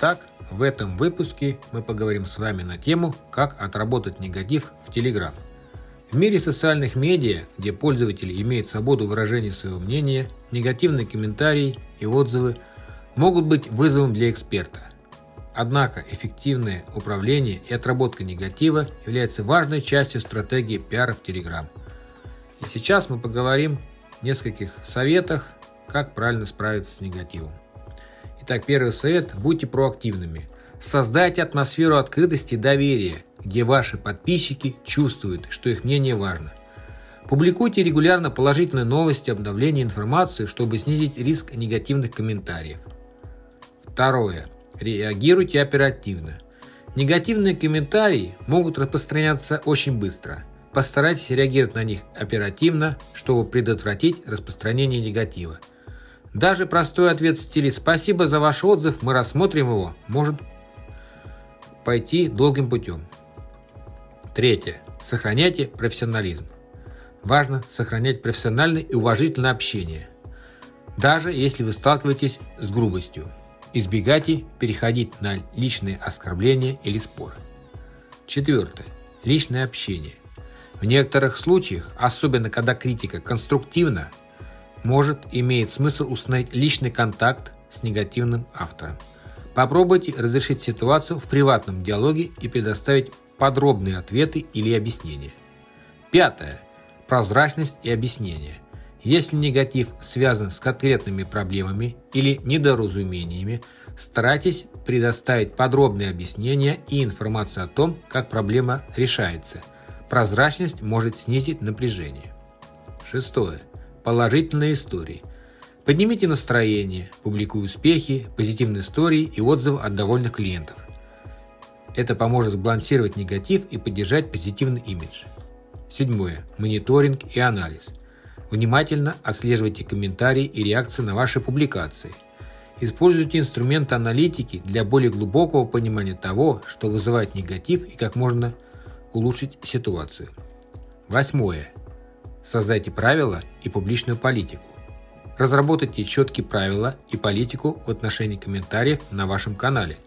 Итак, в этом выпуске мы поговорим с вами на тему, как отработать негатив в Telegram. В мире социальных медиа, где пользователи имеют свободу выражения своего мнения, негативные комментарии и отзывы могут быть вызовом для эксперта. Однако эффективное управление и отработка негатива является важной частью стратегии пиара в Telegram. И сейчас мы поговорим о нескольких советах, как правильно справиться с негативом. Итак, первый совет – будьте проактивными. Создайте атмосферу открытости и доверия, где ваши подписчики чувствуют, что их мнение важно. Публикуйте регулярно положительные новости, обновления информации, чтобы снизить риск негативных комментариев. Второе. Реагируйте оперативно. Негативные комментарии могут распространяться очень быстро. Постарайтесь реагировать на них оперативно, чтобы предотвратить распространение негатива. Даже простой ответ в стиле «Спасибо за ваш отзыв, мы рассмотрим его» может пойти долгим путем. Третье. Сохраняйте профессионализм. Важно сохранять профессиональное и уважительное общение, даже если вы сталкиваетесь с грубостью. Избегайте переходить на личные оскорбления или споры. Четвертое. Личное общение. В некоторых случаях, особенно когда критика конструктивна, может иметь смысл установить личный контакт с негативным автором. Попробуйте разрешить ситуацию в приватном диалоге и предоставить подробные ответы или объяснения. Пятое. Прозрачность и объяснение. Если негатив связан с конкретными проблемами или недоразумениями, старайтесь предоставить подробные объяснения и информацию о том, как проблема решается. Прозрачность может снизить напряжение. Шестое. Положительные истории. Поднимите настроение, публикуй успехи, позитивные истории и отзывы от довольных клиентов. Это поможет сбалансировать негатив и поддержать позитивный имидж. Седьмое. Мониторинг и анализ. Внимательно отслеживайте комментарии и реакции на ваши публикации. Используйте инструменты аналитики для более глубокого понимания того, что вызывает негатив и как можно улучшить ситуацию. Восьмое. Создайте правила и публичную политику. Разработайте четкие правила и политику в отношении комментариев на вашем канале.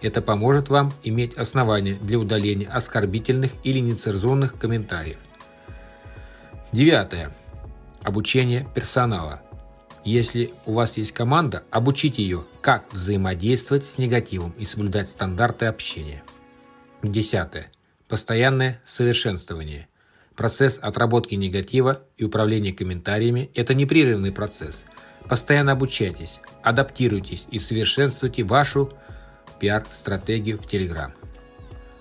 Это поможет вам иметь основания для удаления оскорбительных или нецензурных комментариев. Девятое. Обучение персонала. Если у вас есть команда, обучите ее, как взаимодействовать с негативом и соблюдать стандарты общения. Десятое. Постоянное совершенствование – Процесс отработки негатива и управления комментариями – это непрерывный процесс. Постоянно обучайтесь, адаптируйтесь и совершенствуйте вашу пиар-стратегию в Telegram.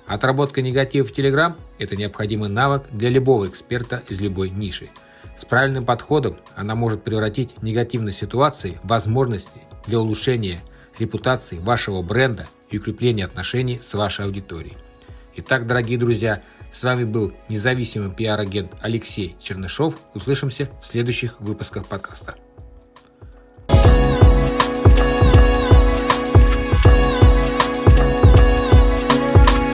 Отработка негатива в Telegram – это необходимый навык для любого эксперта из любой ниши. С правильным подходом она может превратить негативные ситуации в возможности для улучшения репутации вашего бренда и укрепления отношений с вашей аудиторией. Итак, дорогие друзья, с вами был независимый пиар-агент Алексей Чернышов. Услышимся в следующих выпусках подкаста.